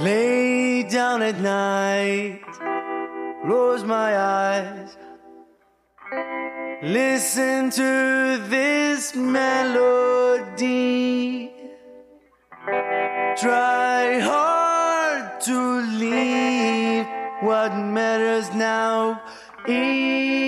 Lay down at night, close my eyes, listen to this melody. Try hard to leave. What matters now easily.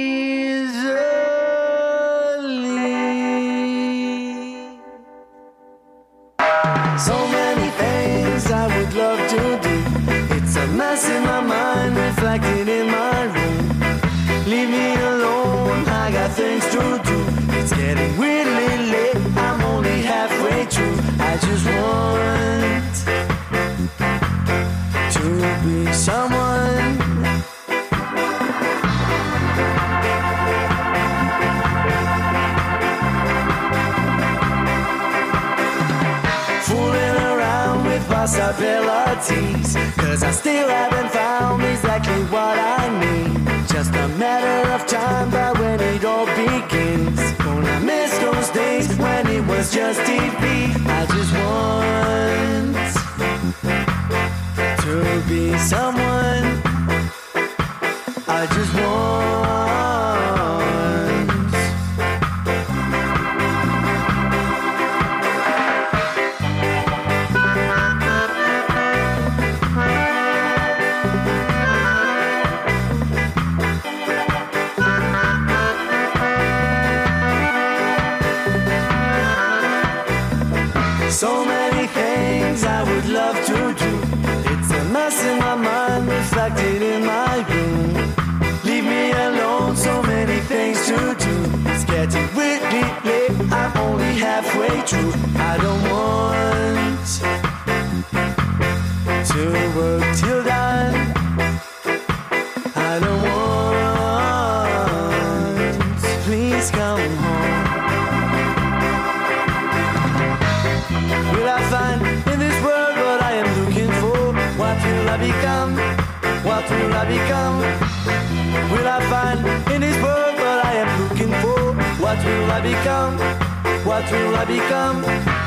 Just want to be someone. Fooling around with possibilities. Cause I still haven't found exactly what I need. Just a matter of time, TV. I just want I don't want to work till dawn. I don't want, please come home. Will I find in this world what I am looking for? What will I become? What will I become? Will I find in this world what I am looking for? What will I become? What will I become?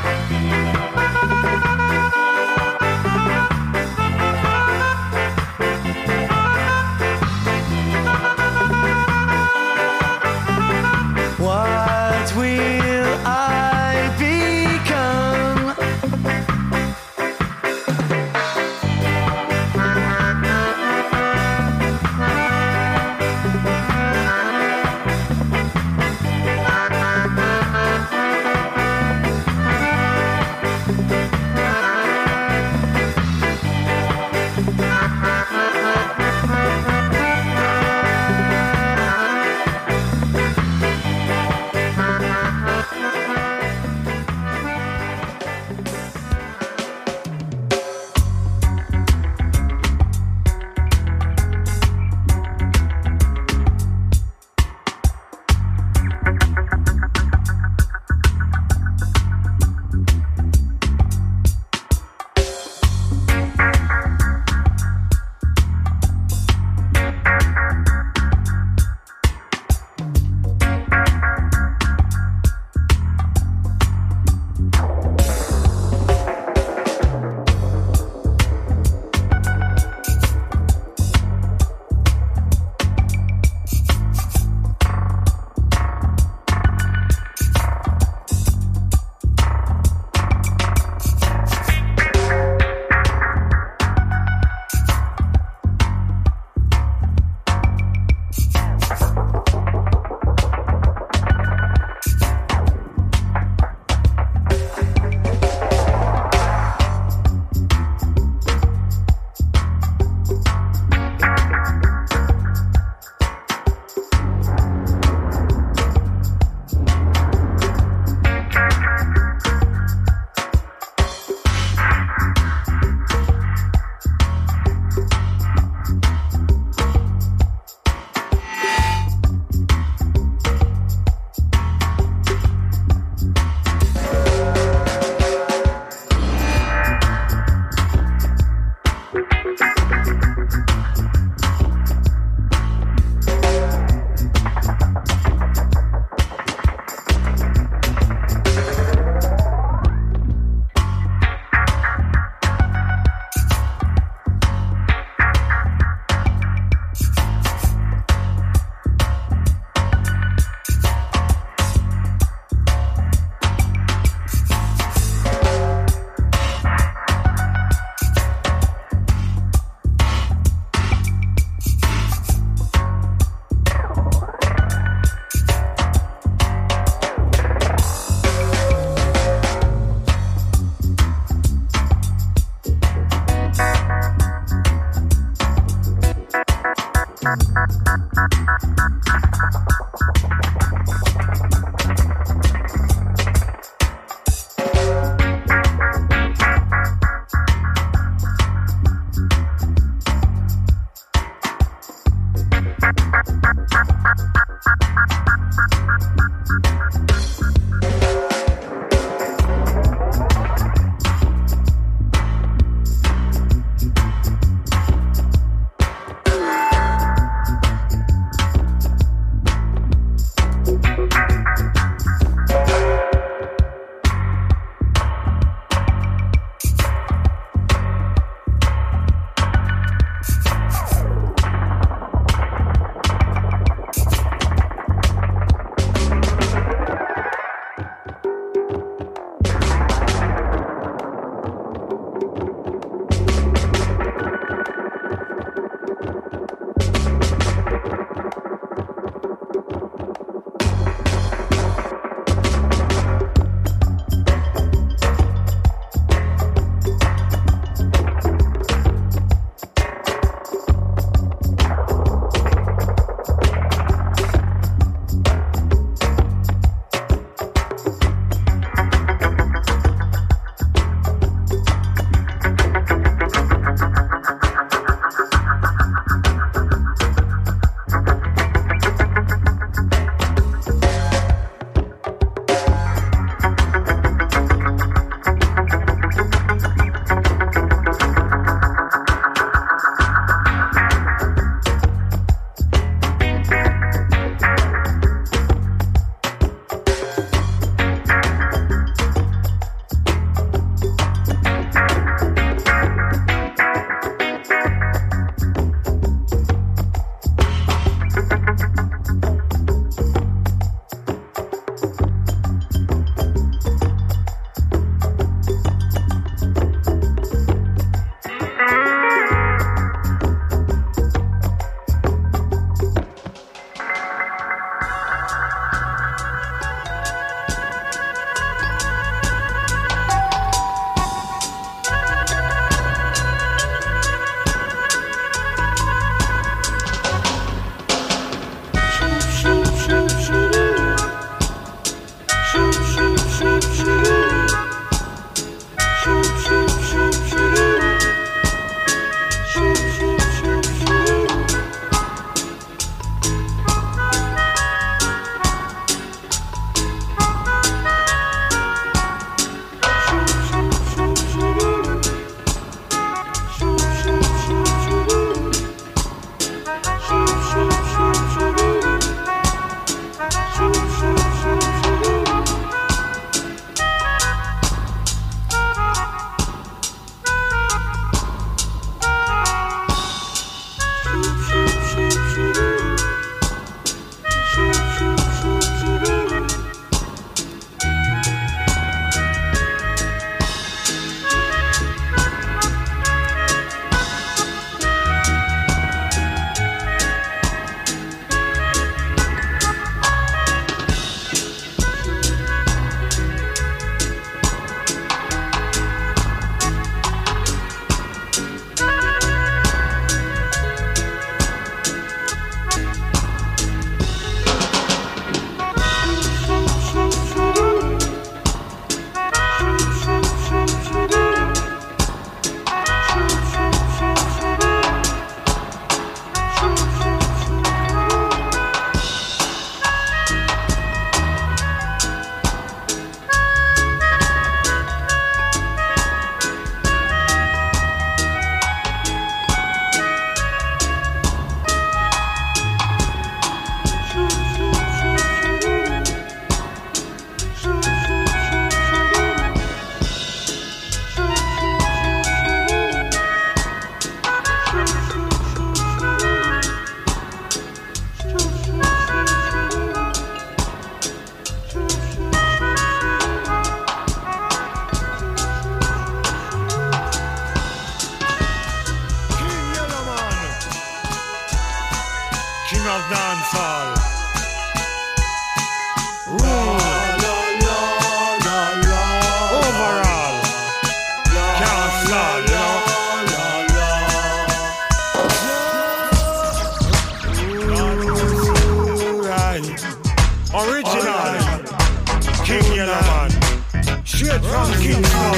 Straight from Kingston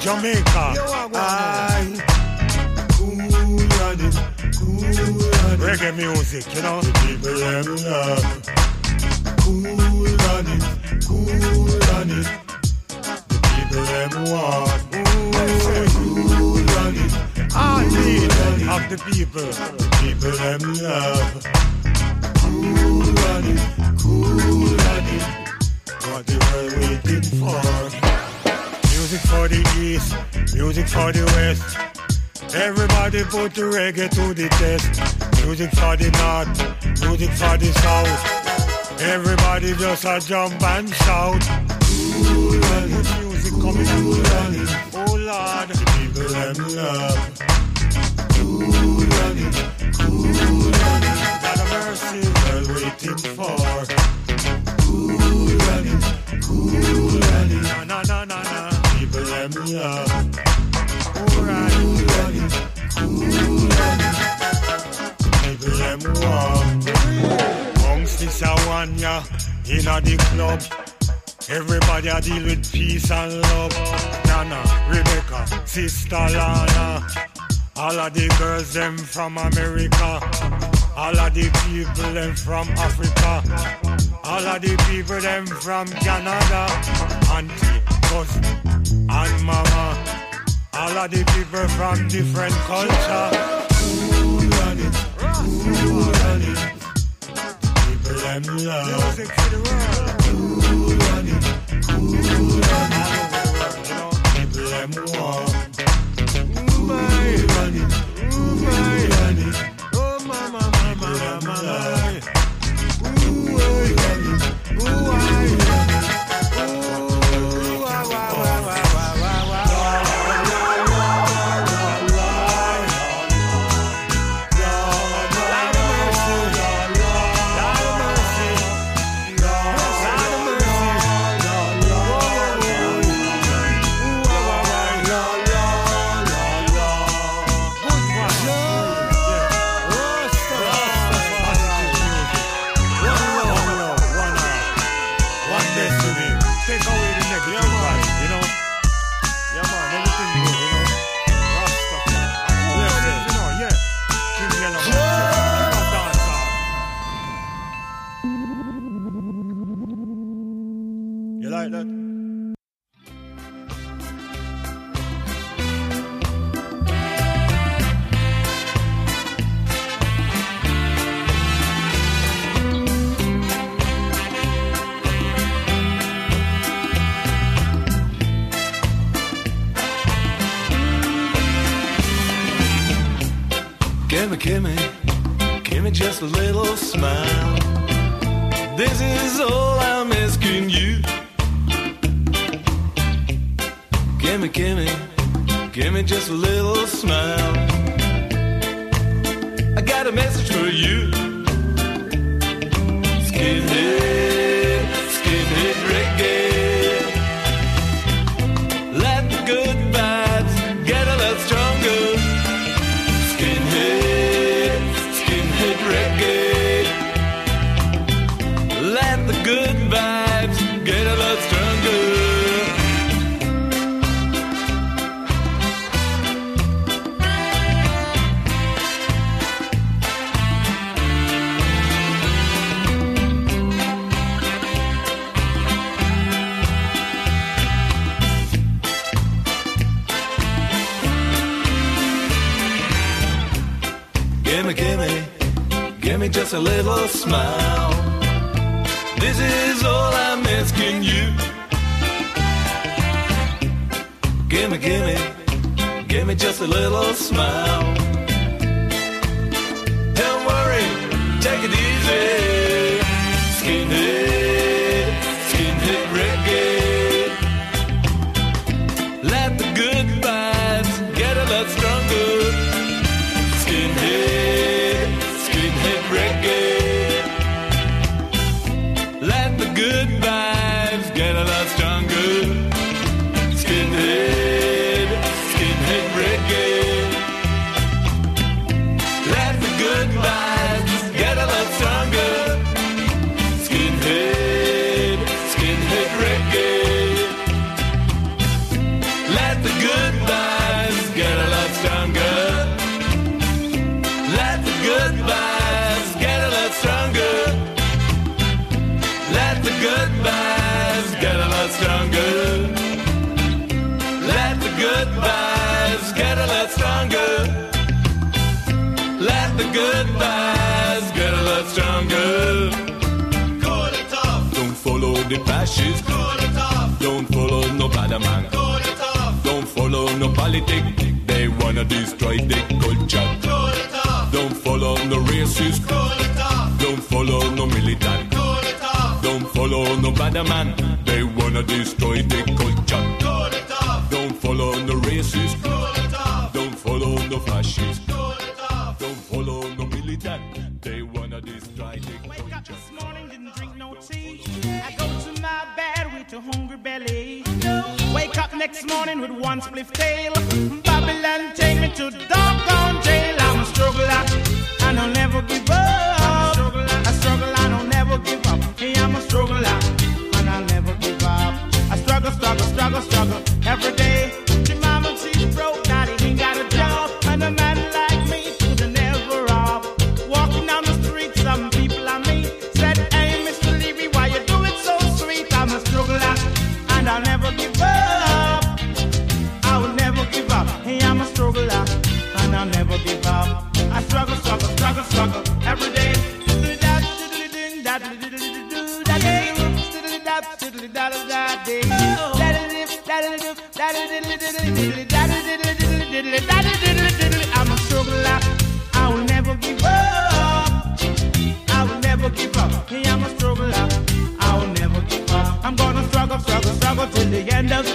Jamaica. Aye. Reggae music, you know. The People them love. Cool it, cool it The people them want. Cool it I need of the people. The people them love. Cool on waiting for Music for the east, music for the west Everybody put the reggae to the test. Music for the north, music for the south. Everybody just a jump and shout. Good music coming up. Oh Lord, the people them love. It, cool on it. God of mercy, well waiting for. It. Na na na na na. People them love. Alright. Maybe them walk. Amongst this a one ya in a the club. Everybody a deal with peace and love. Nana, Rebecca, Sister Lana. All of the girls them from America. All of the people them from Africa. All of the people them from Canada. Auntie, cousin, and mama. All of the people from different culture. Cool on it, it. People them love. Music for the world. Cool on it, cool on it. People them want. A little smile. This is all I'm asking you. Gimme, gimme, gimme just a little smile. I got a message for you. Skinhead, a little smile. This is all I'm asking you. Gimme, gimme, gimme just a little smile. the fascists. Don't follow no bad man. Don't follow no politic. They wanna destroy the culture. Don't follow no racist. Don't follow no militant. Don't follow no bad man. They wanna destroy the culture. morning with one spliff tail. Babylon love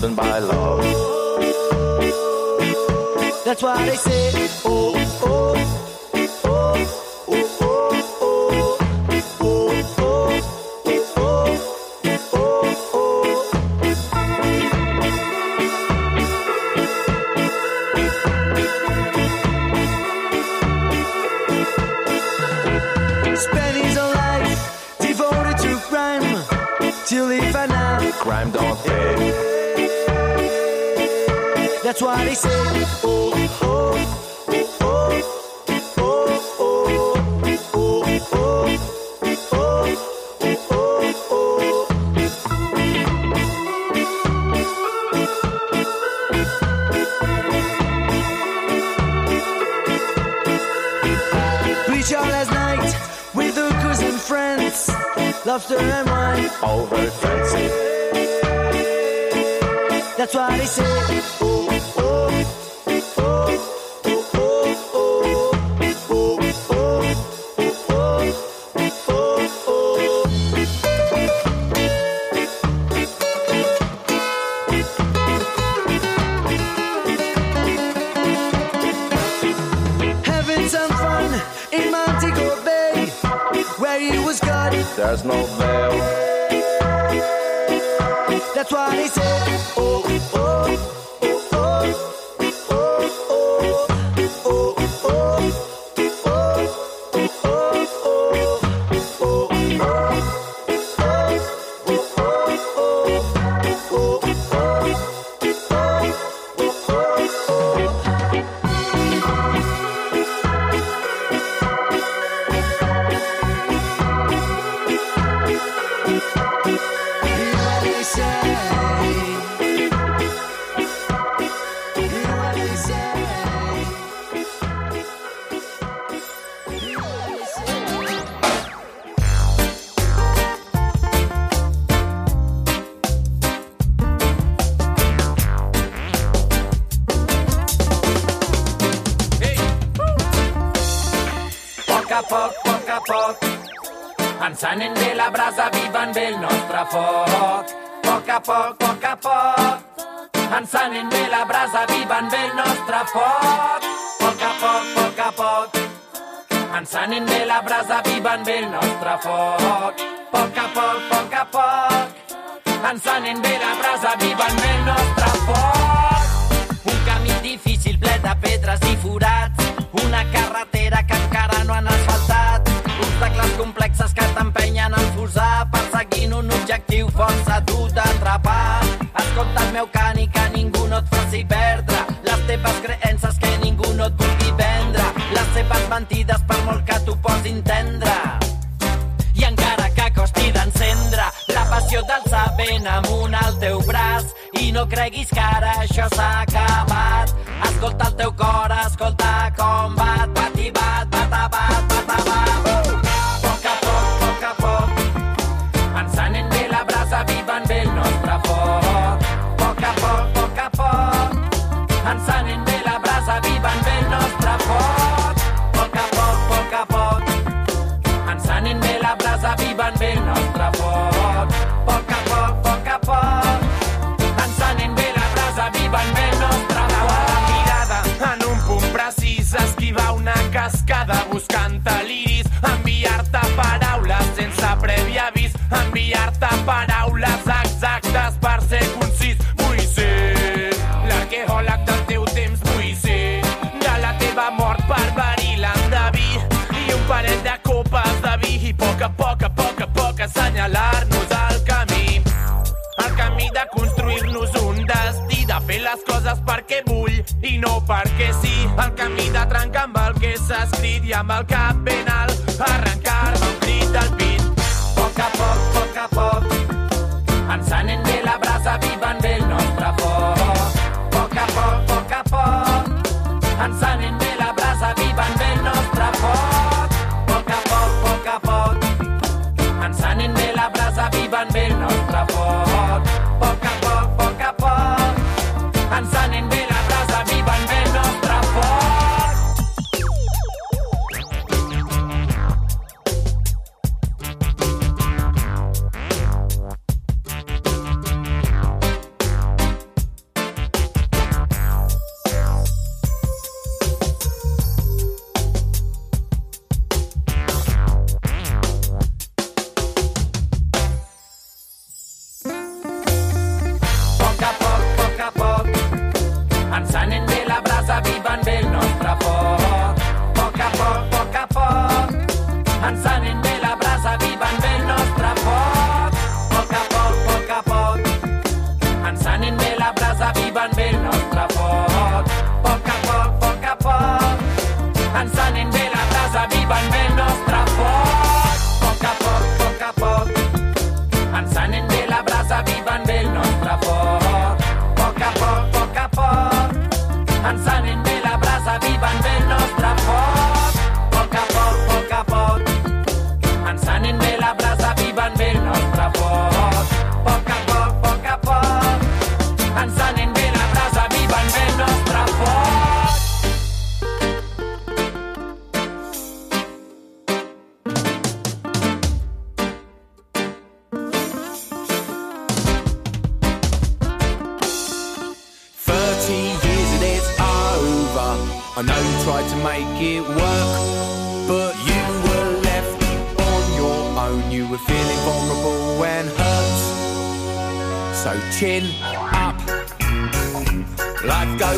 couldn't buy love. That's why they say, fent amunt al teu braç i no creguis que ara això s'ha acabat. Escolta el teu cor, escolta com bat, bat i bat, bat a bat, bat a bat. Uh! Poc a poc, poc a poc, encenent bé la brasa, viven bé el nostre foc. Poc a poc, poc a poc, encenent bé la brasa, viven bé el nostre foc. Poc a poc, poc a poc, encenent bé la brasa, viven bé el nostre foc. coses perquè vull i no perquè sí. El camí de trencar amb el que s'ha escrit i amb el cap ben alt arrencar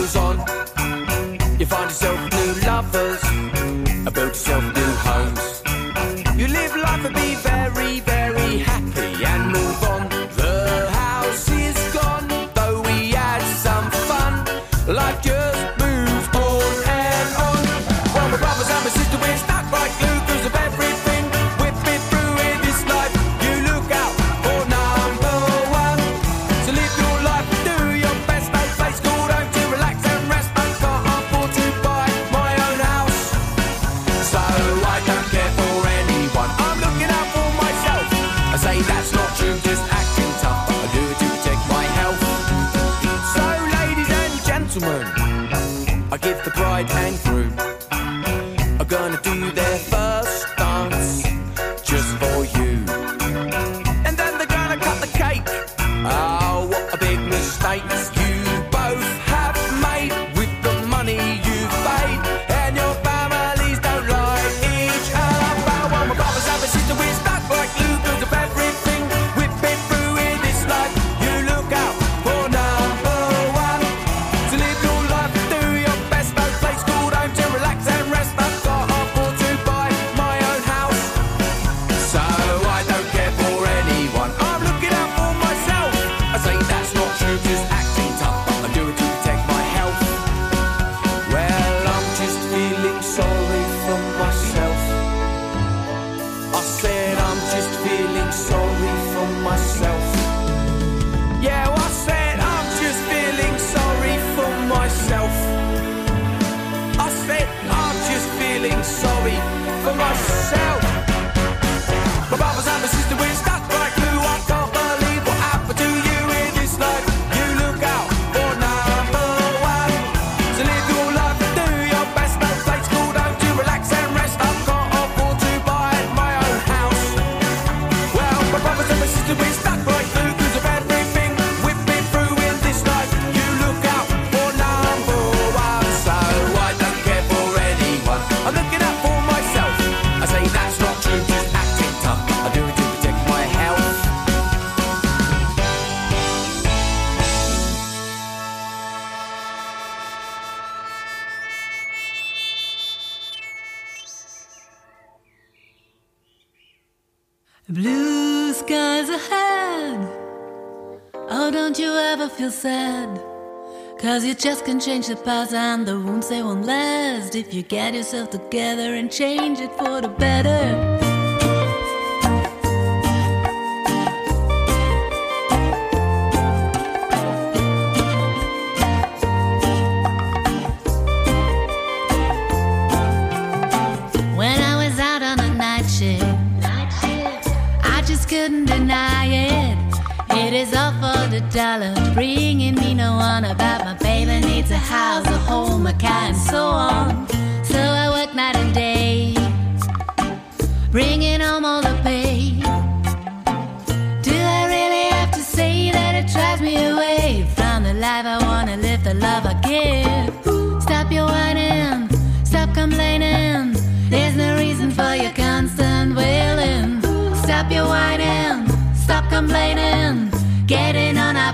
goes on. You find yourself new lovers, about yourself right and just can change the past and the wounds they won't last if you get yourself together and change it for the better.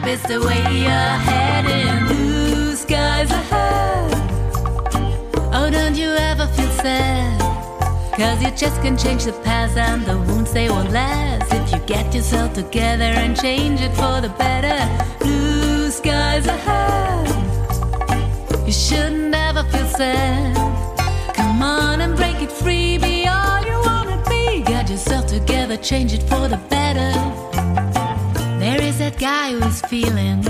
It's the way you're heading. Blue skies ahead. Oh, don't you ever feel sad? Cause you just can change the past and the wounds they won't last. If you get yourself together and change it for the better, blue skies ahead. You should never feel sad. Come on and break it free, be all you wanna be. Get yourself together, change it for the better. There is that guy who's feeling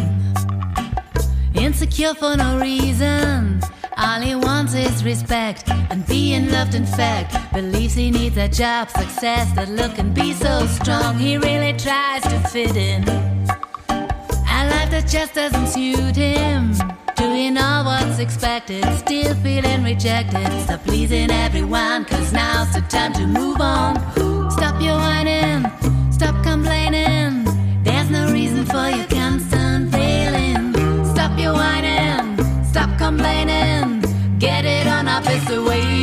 insecure for no reason. All he wants is respect and being loved. In fact, believes he needs a job, success, that look and be so strong. He really tries to fit in. A life that just doesn't suit him. Doing all what's expected, still feeling rejected. Stop pleasing everyone, cause now's the time to move on. Stop your whining, stop complaining.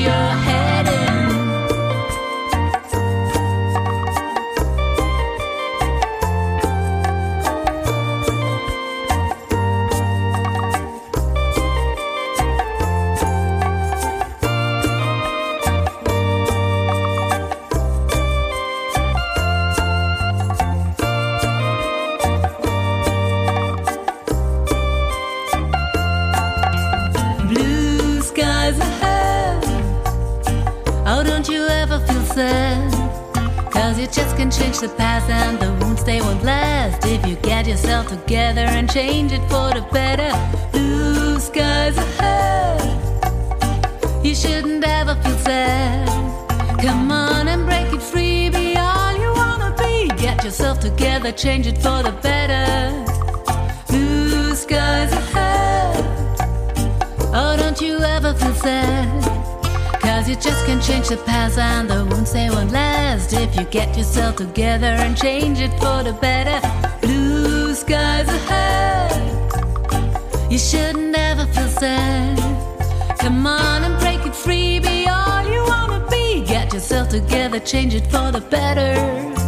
The way You just can change the past and the wounds they won't last. If you get yourself together and change it for the better, blue skies ahead. You shouldn't ever feel sad. Come on and break it free, be all you wanna be. Get yourself together, change it for the better. Blue skies ahead. Oh, don't you ever feel sad? Cause you just can't change the past and the wounds they won't last. If you get yourself together and change it for the better, blue skies ahead. You shouldn't ever feel sad. Come on and break it free, be all you wanna be. Get yourself together, change it for the better.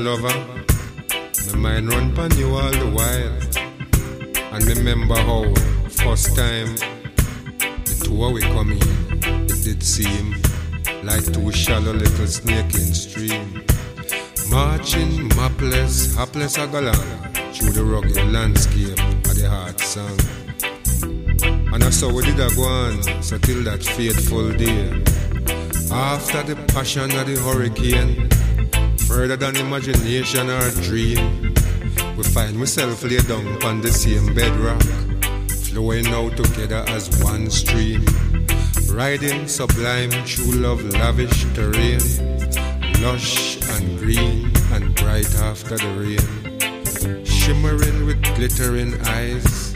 Lover. My mind run pon you all the while. And remember how first time the two we come in, it did seem like two shallow little snake in stream. Marching, mapless, hapless a galang through the rugged landscape of the heart song. And I saw we did a go on, so till that fateful day. After the passion of the hurricane, further than imagination or dream, we find myself laid down upon the same bedrock, flowing out together as one stream, riding sublime true love lavish terrain, lush and green and bright after the rain, shimmering with glittering eyes,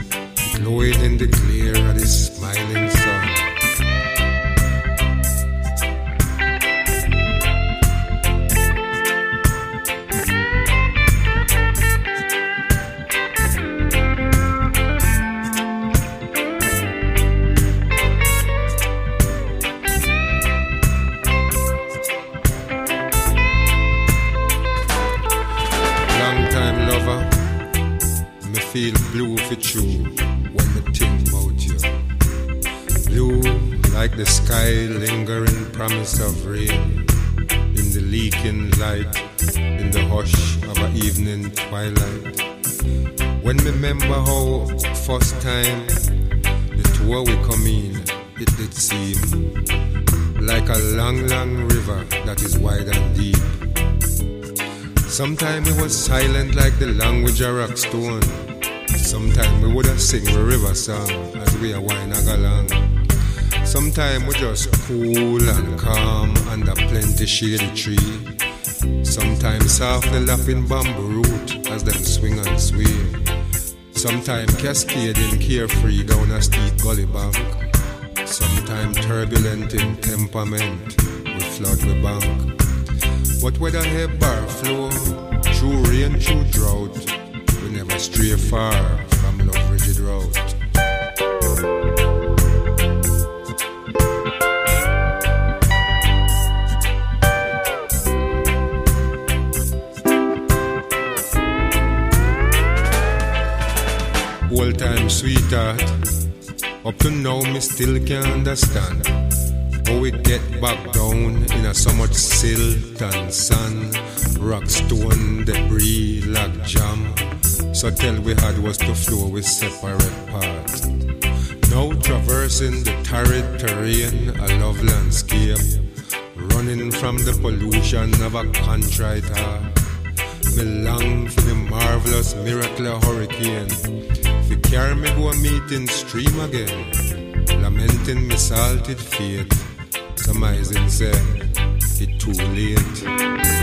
glowing in the glare of the smiling first time the of we come in, it did seem like a long, long river that is wide and deep. Sometime it was silent like the language of rock stone. Sometime we would have sing a river song as we are winding along. Sometime we just cool and calm under plenty shady tree. Sometimes softly lapping bamboo root as them swing and sway. Sometime cascading carefree down a steep gully bank. Sometime turbulent in temperament, we flood the bank. But whether hay bar flow, through rain, through drought, we never stray far sweetheart, up to now me still can't understand how we get back down in a so much silt and sand, rock stone, debris, like jam. So tell we had was to flow with separate paths. Now traversing the torrid terrain, a love landscape, running from the pollution of a contrite heart. Me long for the marvelous miracle hurricane. Carry me go a meeting stream again, lamenting me salted fate. Surmising say it too late.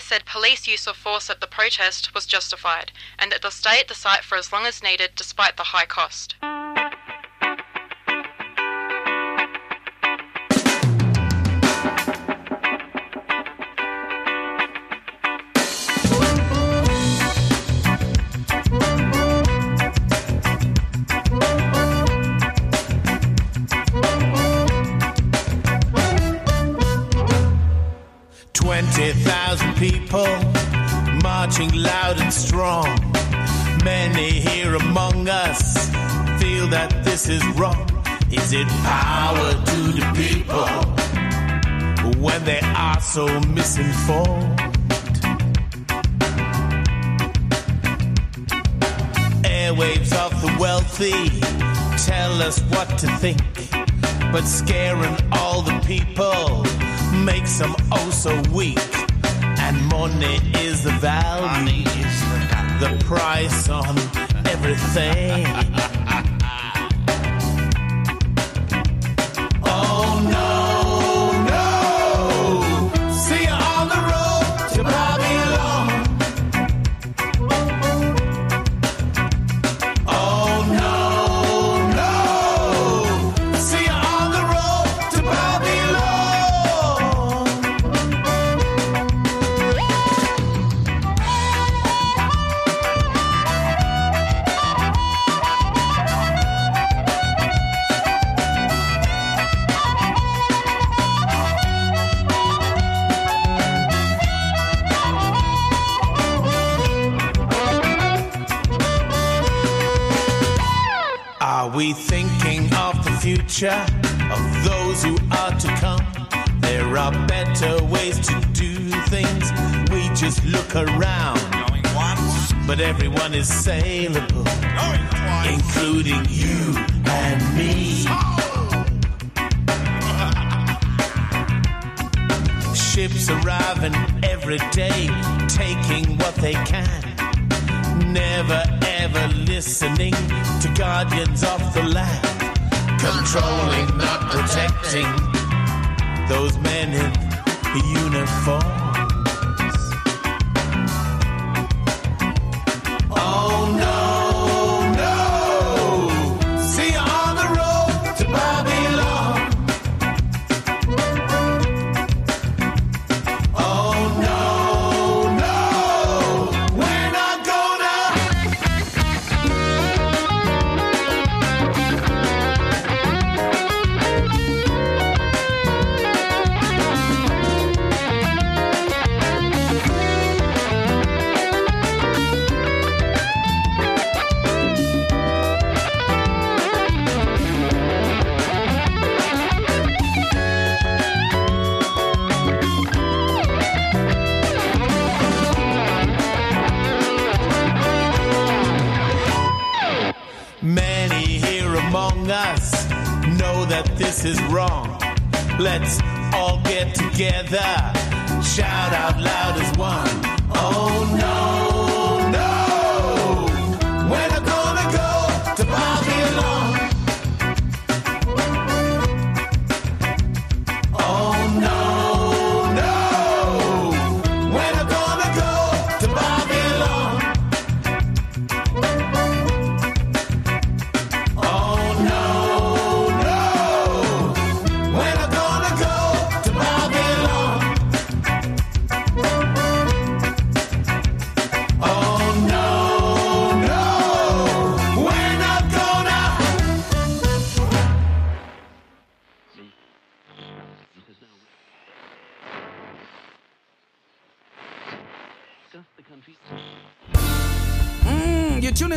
Said police use of force at the protest was justified and that they'll stay at the site for as long as needed despite the high cost. People marching loud and strong. Many here among us feel that this is wrong. Is it power to the people when they are so misinformed? Airwaves of the wealthy tell us what to think, but scaring all the people makes them oh so weak. And money is the value, the price on everything. Are better ways to do things. We just look around. But everyone is saleable, including you and me. Ships arriving every day, taking what they can. Never ever listening to guardians of the land. Controlling, not protecting those men in uniforms.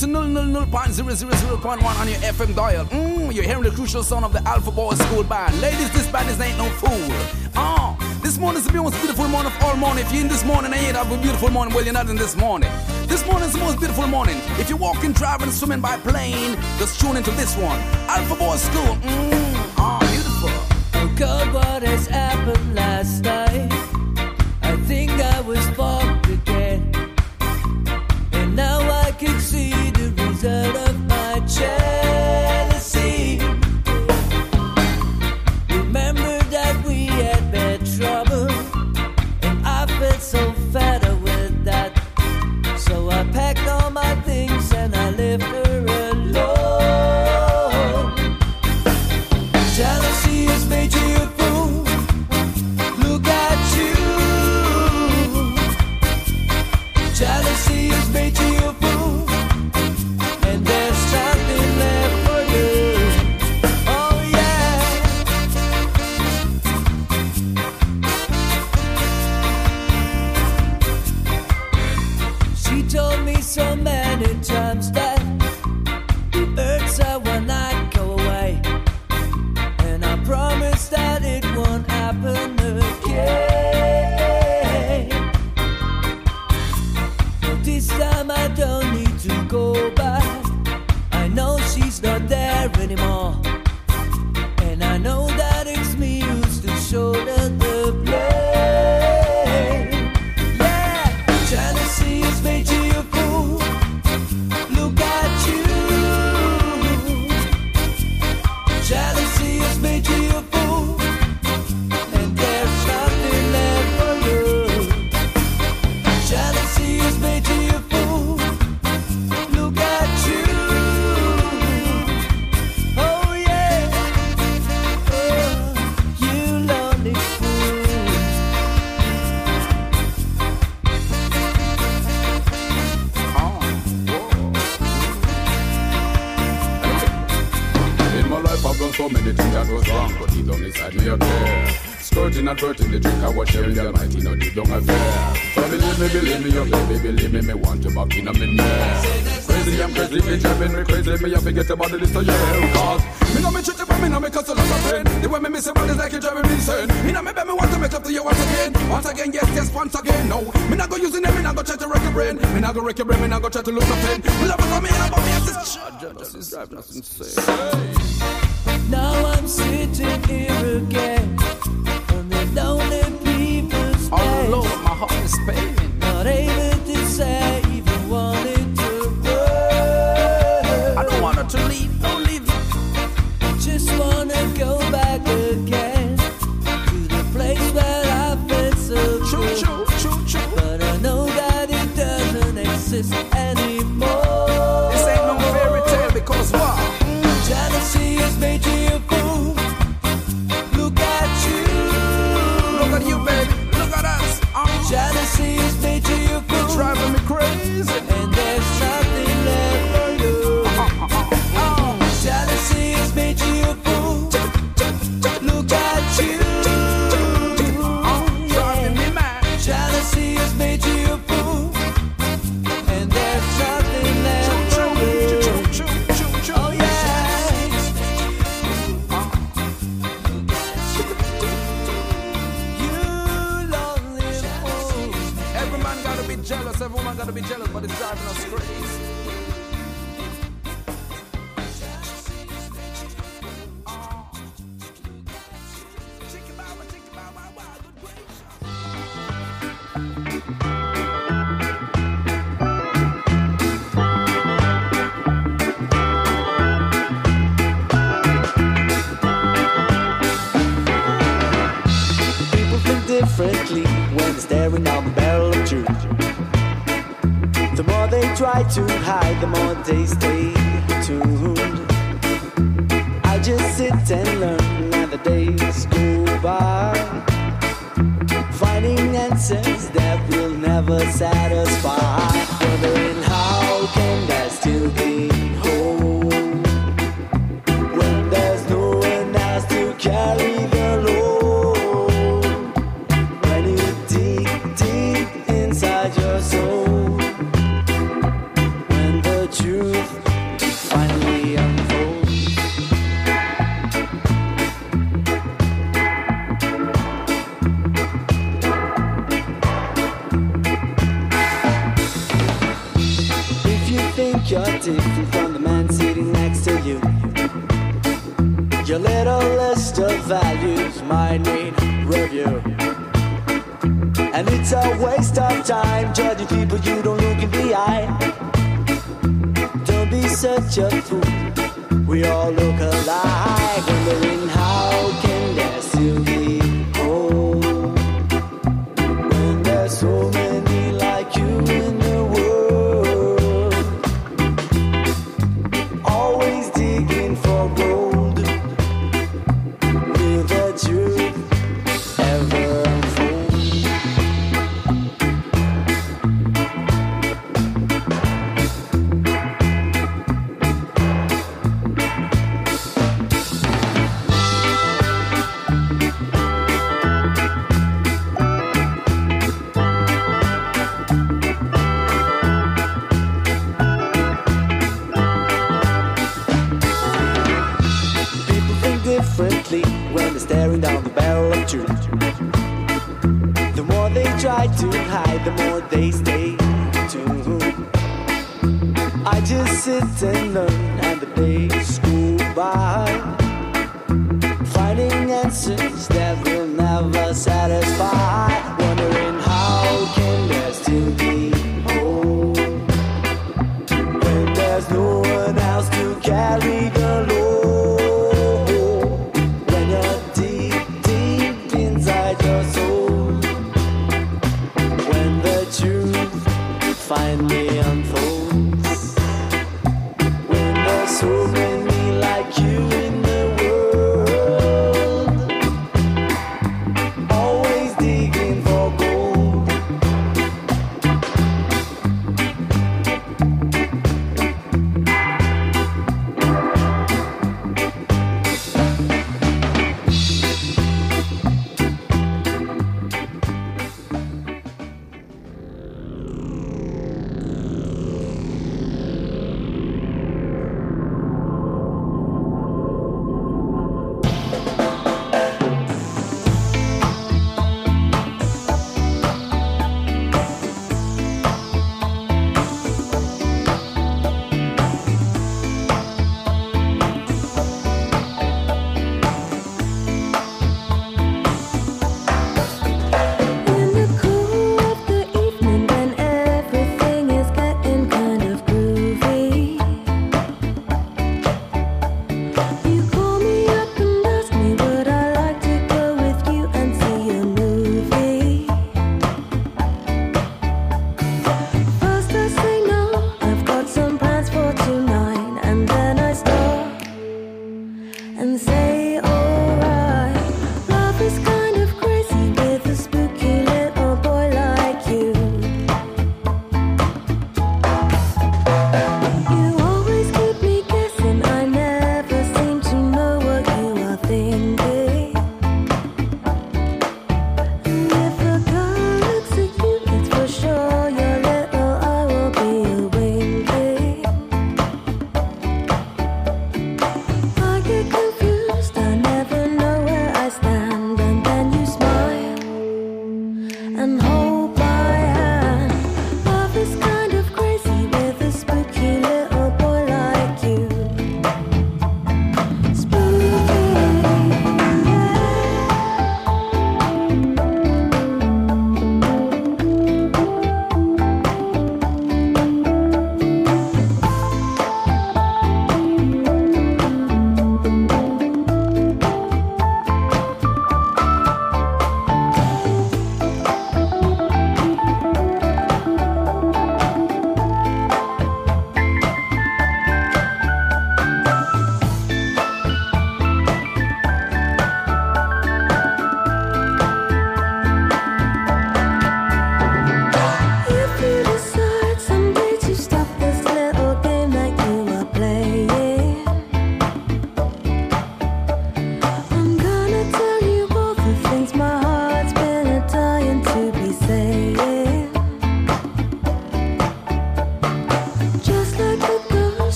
To 000.000.1 on your FM dial. Mm, you're hearing the crucial sound of the Alpha Boy School Band. Ladies, this band is ain't no fool. Ah, this morning's the most beautiful morning of all morning. If you're in this morning you ain't have a beautiful morning, well, you're not in this morning. This morning's the most beautiful morning. If you're walking, driving, swimming by plane, just tune into this one. Alpha Boy School. Mm, ah, beautiful. Oh God, what has happened last night? Drink I was the Almighty, no deep down affair. So believe me, believe me, you baby, believe me, me want you back in a minute. Crazy, I'm crazy, me driving me crazy, me I forget about the list of yeah, cause me know me treat you, but me know me cause a lot of pain. The way me miss you, is like you driving me insane. Me know me bet me want to make up to you once again, once again, yes, yes, once again, no. Me not go using it, me not go try to wreck your brain. Me not go wreck your brain, me not go try to lose the pain. Love for me, love for me, it's just driving us insane. Now I'm sitting here again doesn't anymore.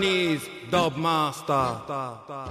Japanese dub master.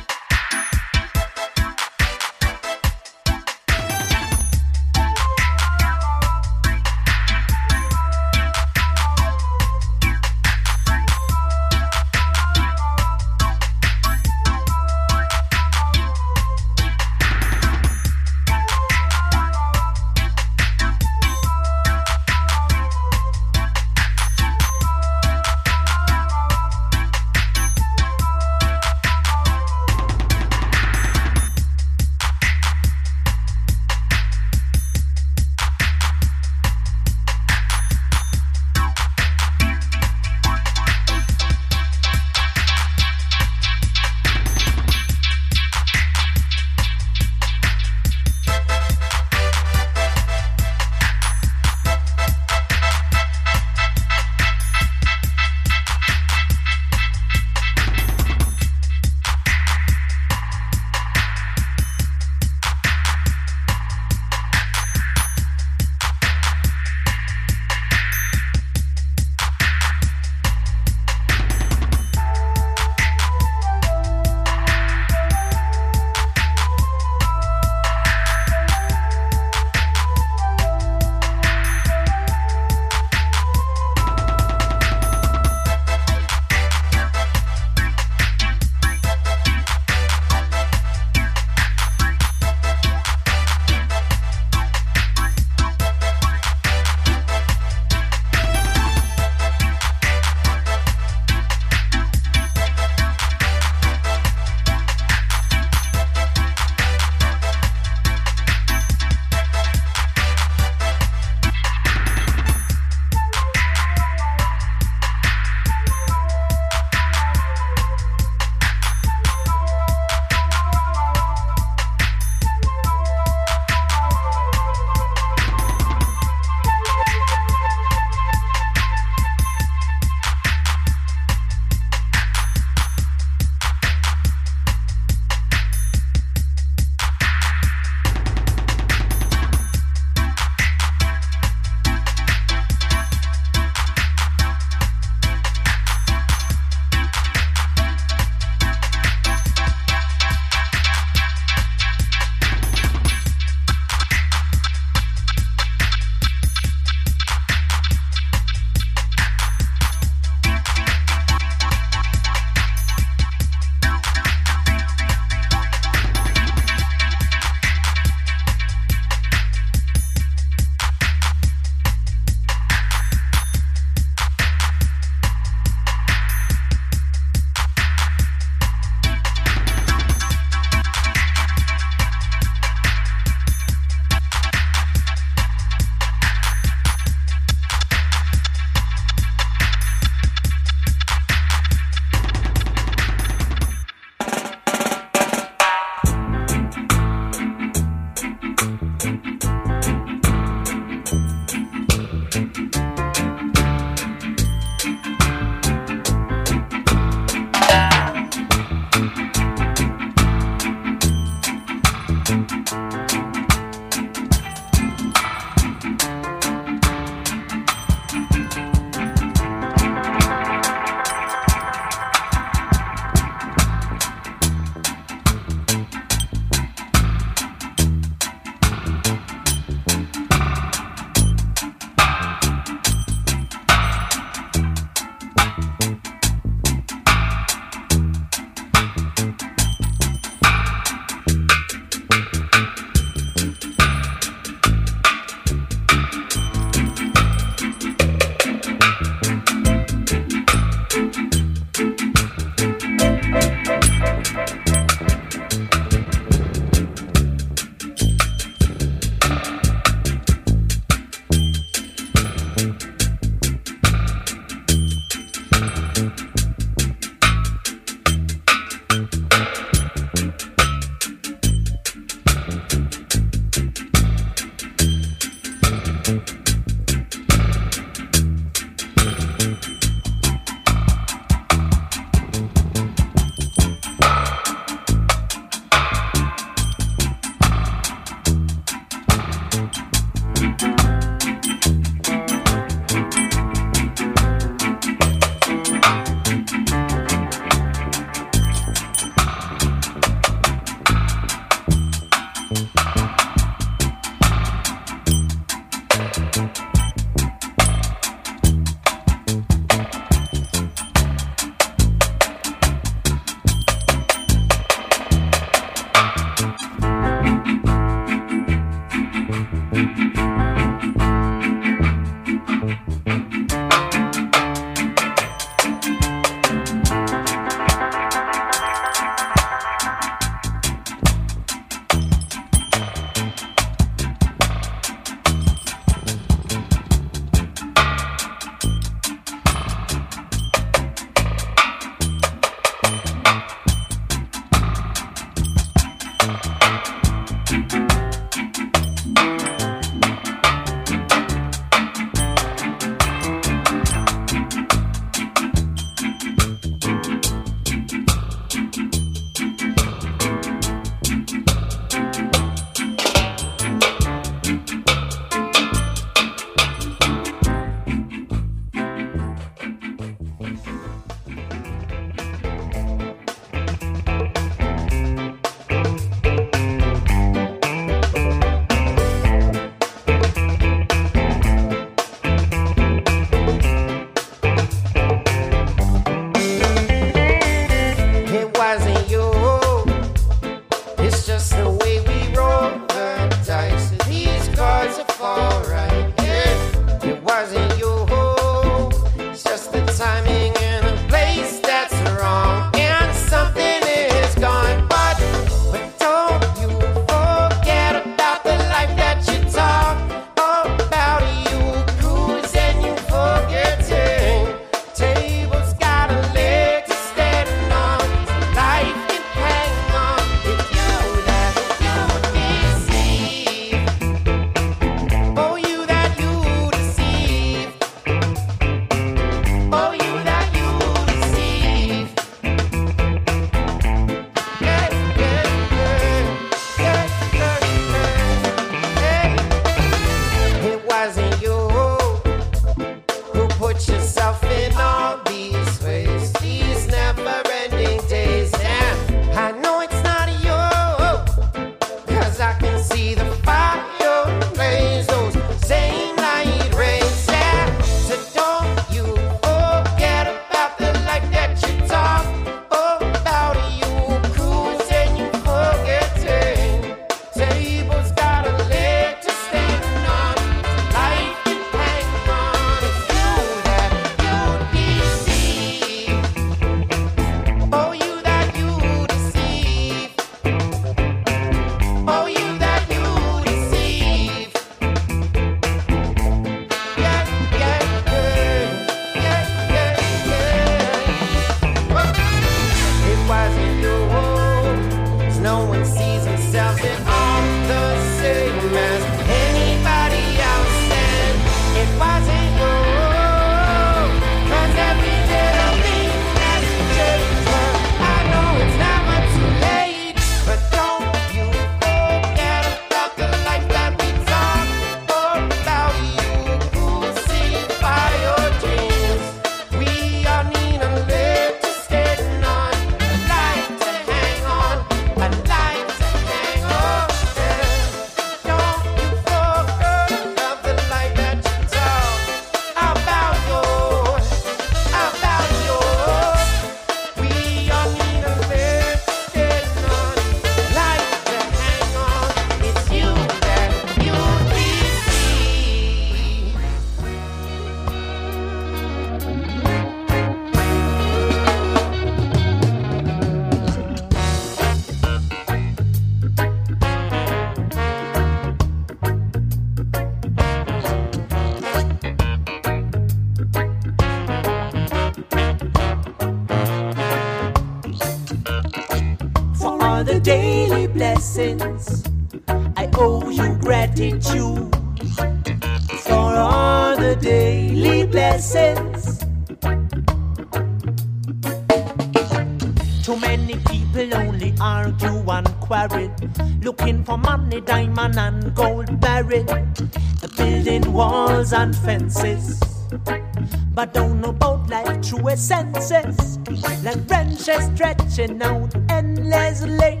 Essences, like branches stretching out endlessly.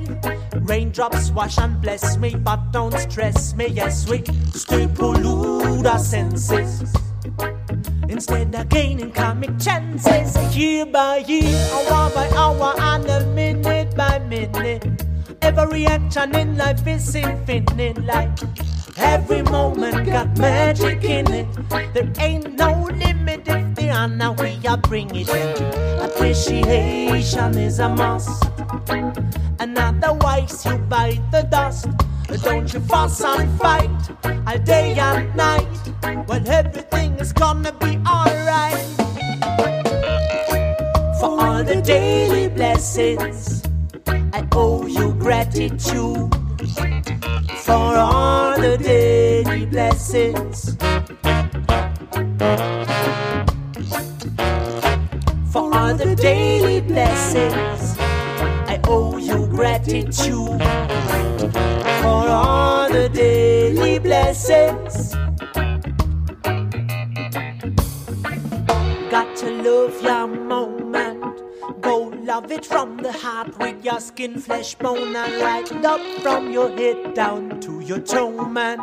Raindrops wash and bless me, but don't stress me. Yes, we still pollute our senses. Instead of gaining comic chances, year by year, hour by hour, and a minute by minute. Every action in life is infinite, like every moment got magic in it. There ain't no limit the honor we are bringing it. Appreciation is a must, and otherwise you bite the dust. Don't you fuss and fight all day and night. Well, everything is gonna be alright. For all the daily blessings, I owe you gratitude. For all the daily blessings. All the daily blessings, I owe you gratitude. For all the daily blessings. Got to love your moment. Go love it from the heart with your skin, flesh, bone, and right up from your head down to your toe, man.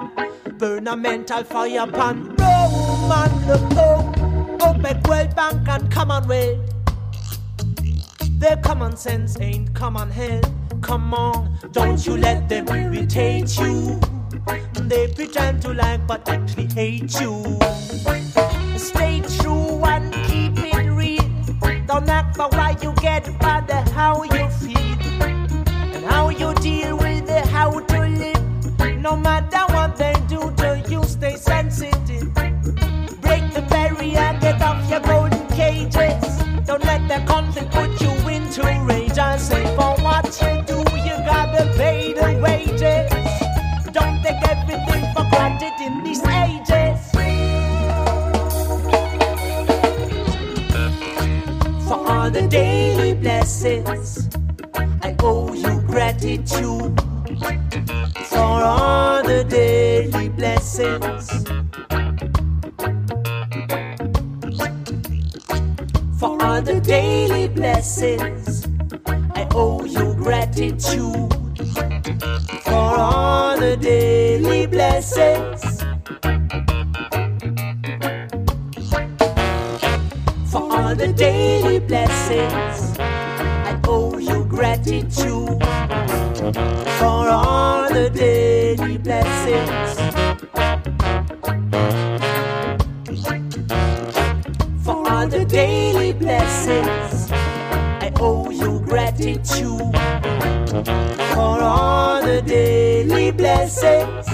Burn a mental fire pan, man. Look oh, open World Bank and Commonwealth. Their common sense ain't common hell. Come on, don't you let them irritate you. They pretend to like but actually hate you. Stay true and keep it real. Don't act for why you get, but how you you do, you gotta pay the wages. Don't take everything for granted in these ages. For all the daily blessings, I owe you gratitude. For all the daily blessings. For all the daily blessings, I owe you gratitude. For all the daily blessings. For all the daily blessings, I owe you gratitude. For all the daily blessings. For all the daily blessings, I owe you gratitude. For all the daily blessings.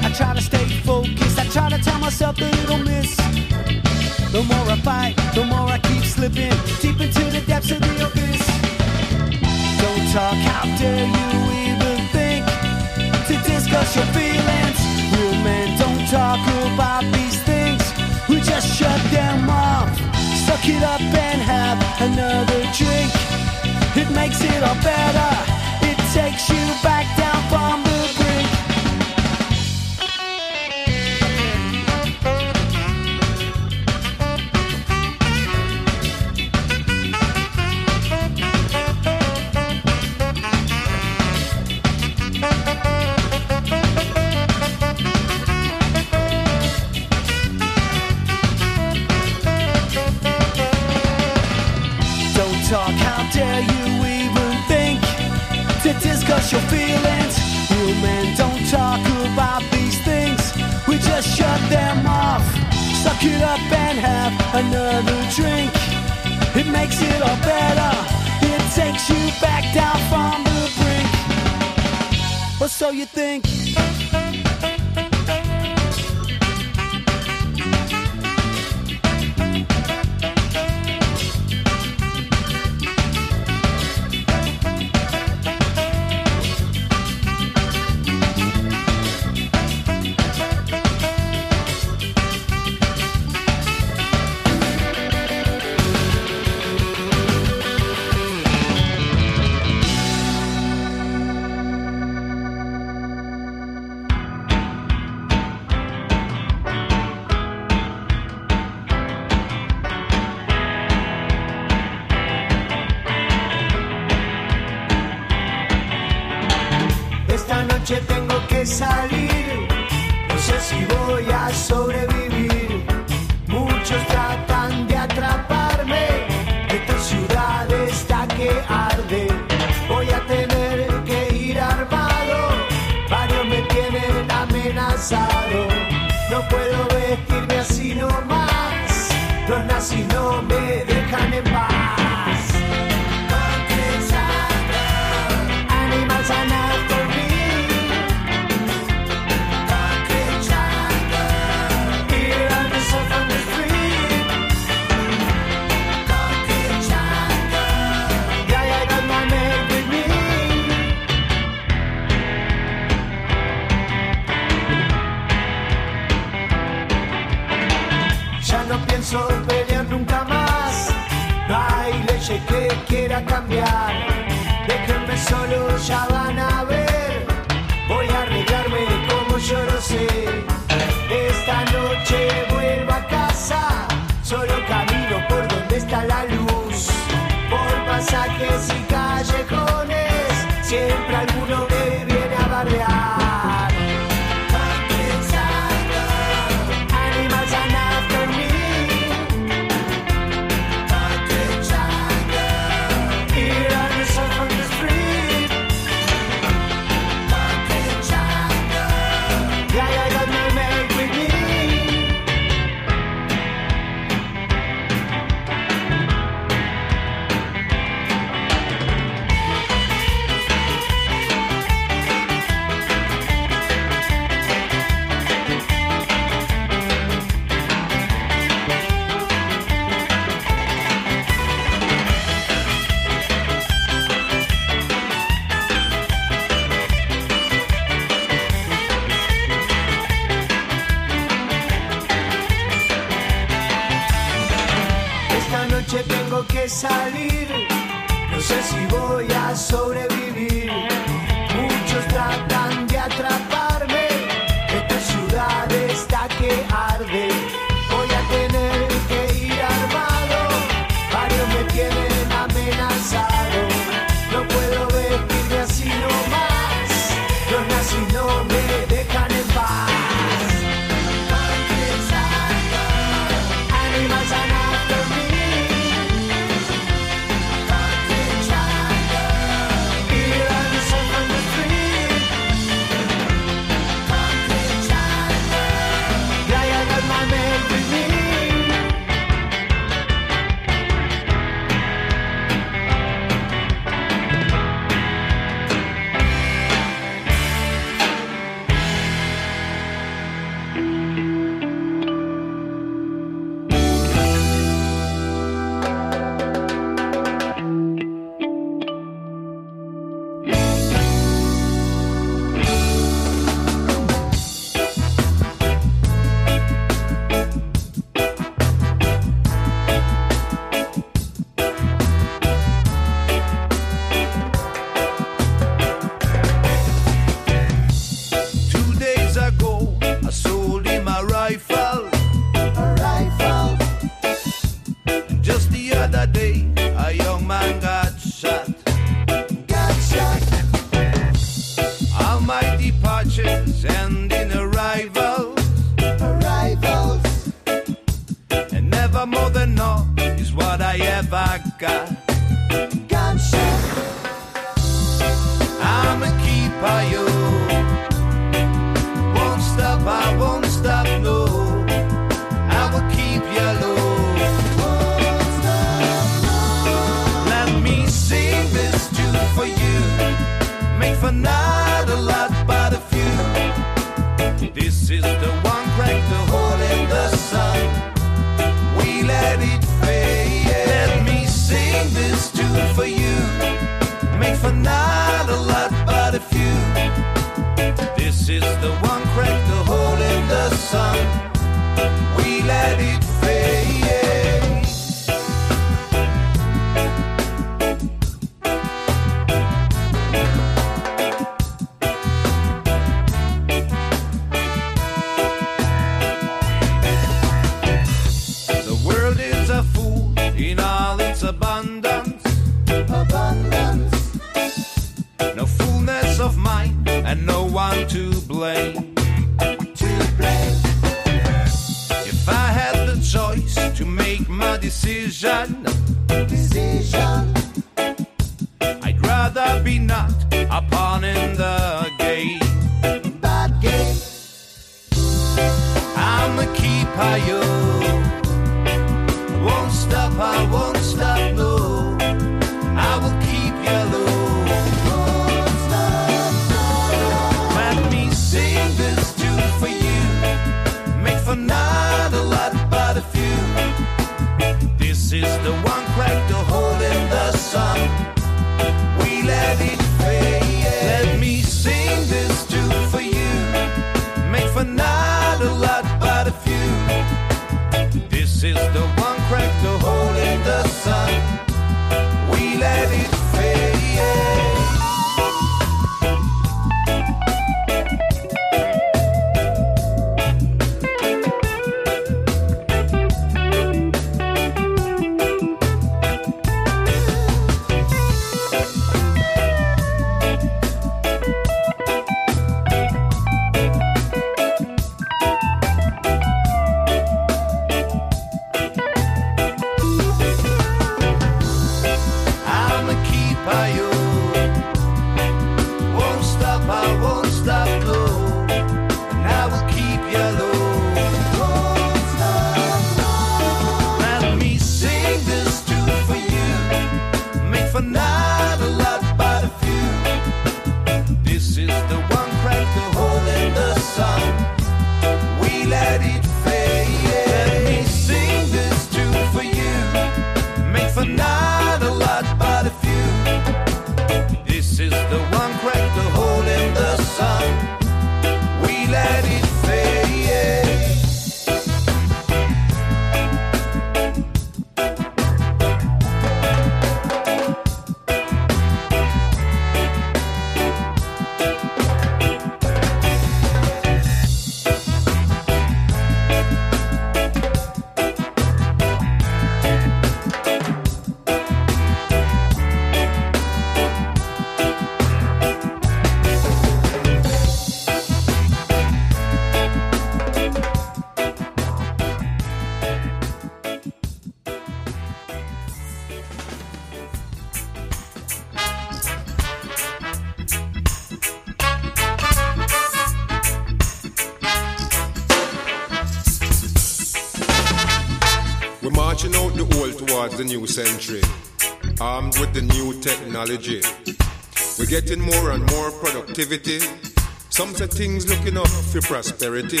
Some say things looking up for prosperity.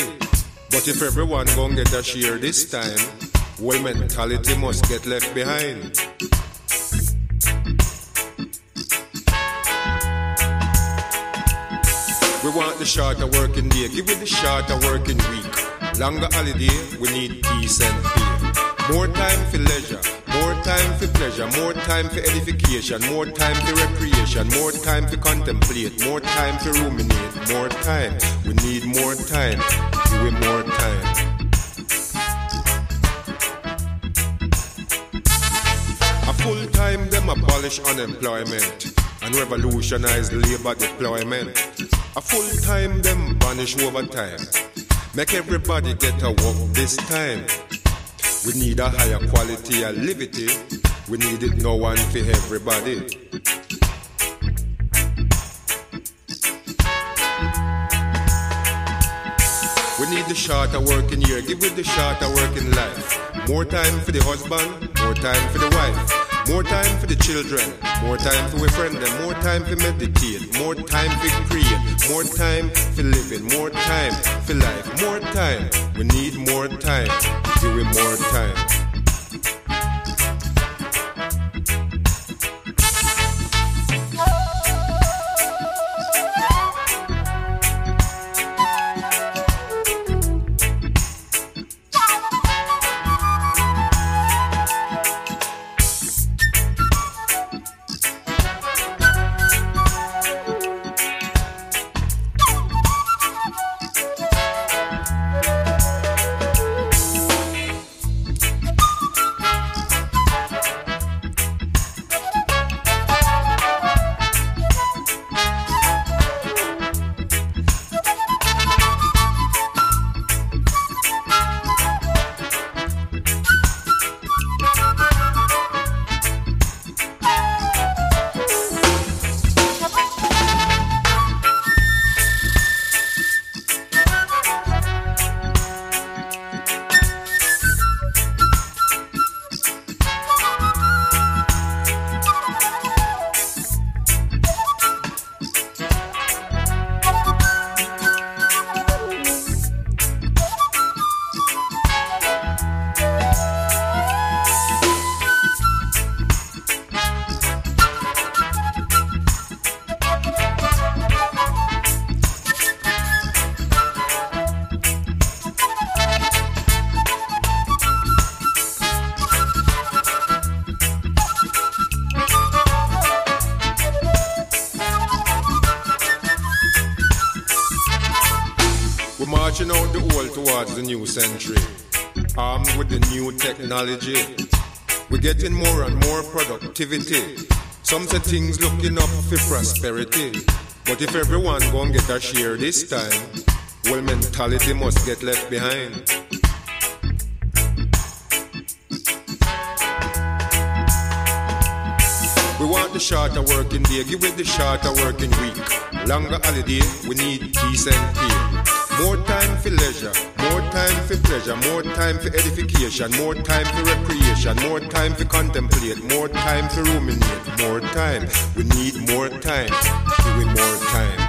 But if everyone gon' get a share this time, well mentality must get left behind. We want the shorter working day, give it the shorter working week. Longer holiday, we need peace and pay. More time for leisure, time for pleasure, more time for edification, more time for recreation, more time to contemplate, more time to ruminate, more time. We need more time, give it more time. A full time them abolish unemployment and revolutionize labor deployment. A full time them banish overtime. Make everybody get a work this time. We need a higher quality of liberty. We need it no one for everybody. We need the shorter working year, give it the shorter working life. More time for the husband, more time for the wife. More time for the children, more time for we friend them, more time for meditate, more time for create, more time for living, more time for life, more time. We need more time, give it more time. Century, armed with the new technology. We're getting more and more productivity. Some say things looking up for prosperity. But if everyone gon' get a share this time, well mentality must get left behind. We want the shorter working day, give it the shorter working week. Longer holiday, we need peace and pay. More time for leisure, more time for pleasure, more time for edification, more time for recreation, more time for contemplate, more time for ruminate, more time. We need more time, give it more time.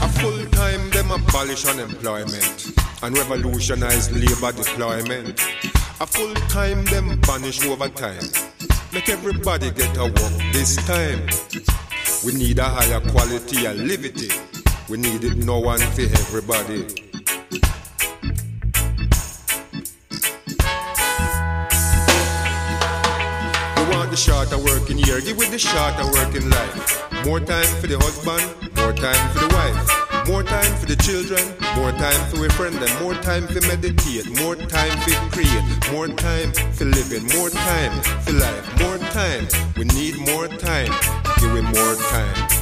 A full time them abolish unemployment and revolutionize labor deployment. A full time them banish overtime. Make everybody get a work this time. We need a higher quality of liberty. We need it no one for everybody. We want the shorter working year, give it the shorter working life. More time for the husband, more time for the wife. More time for the children, more time for we friend them, more time for meditate, more time for create, more time for living, more time for life, more time. We need more time, give more time.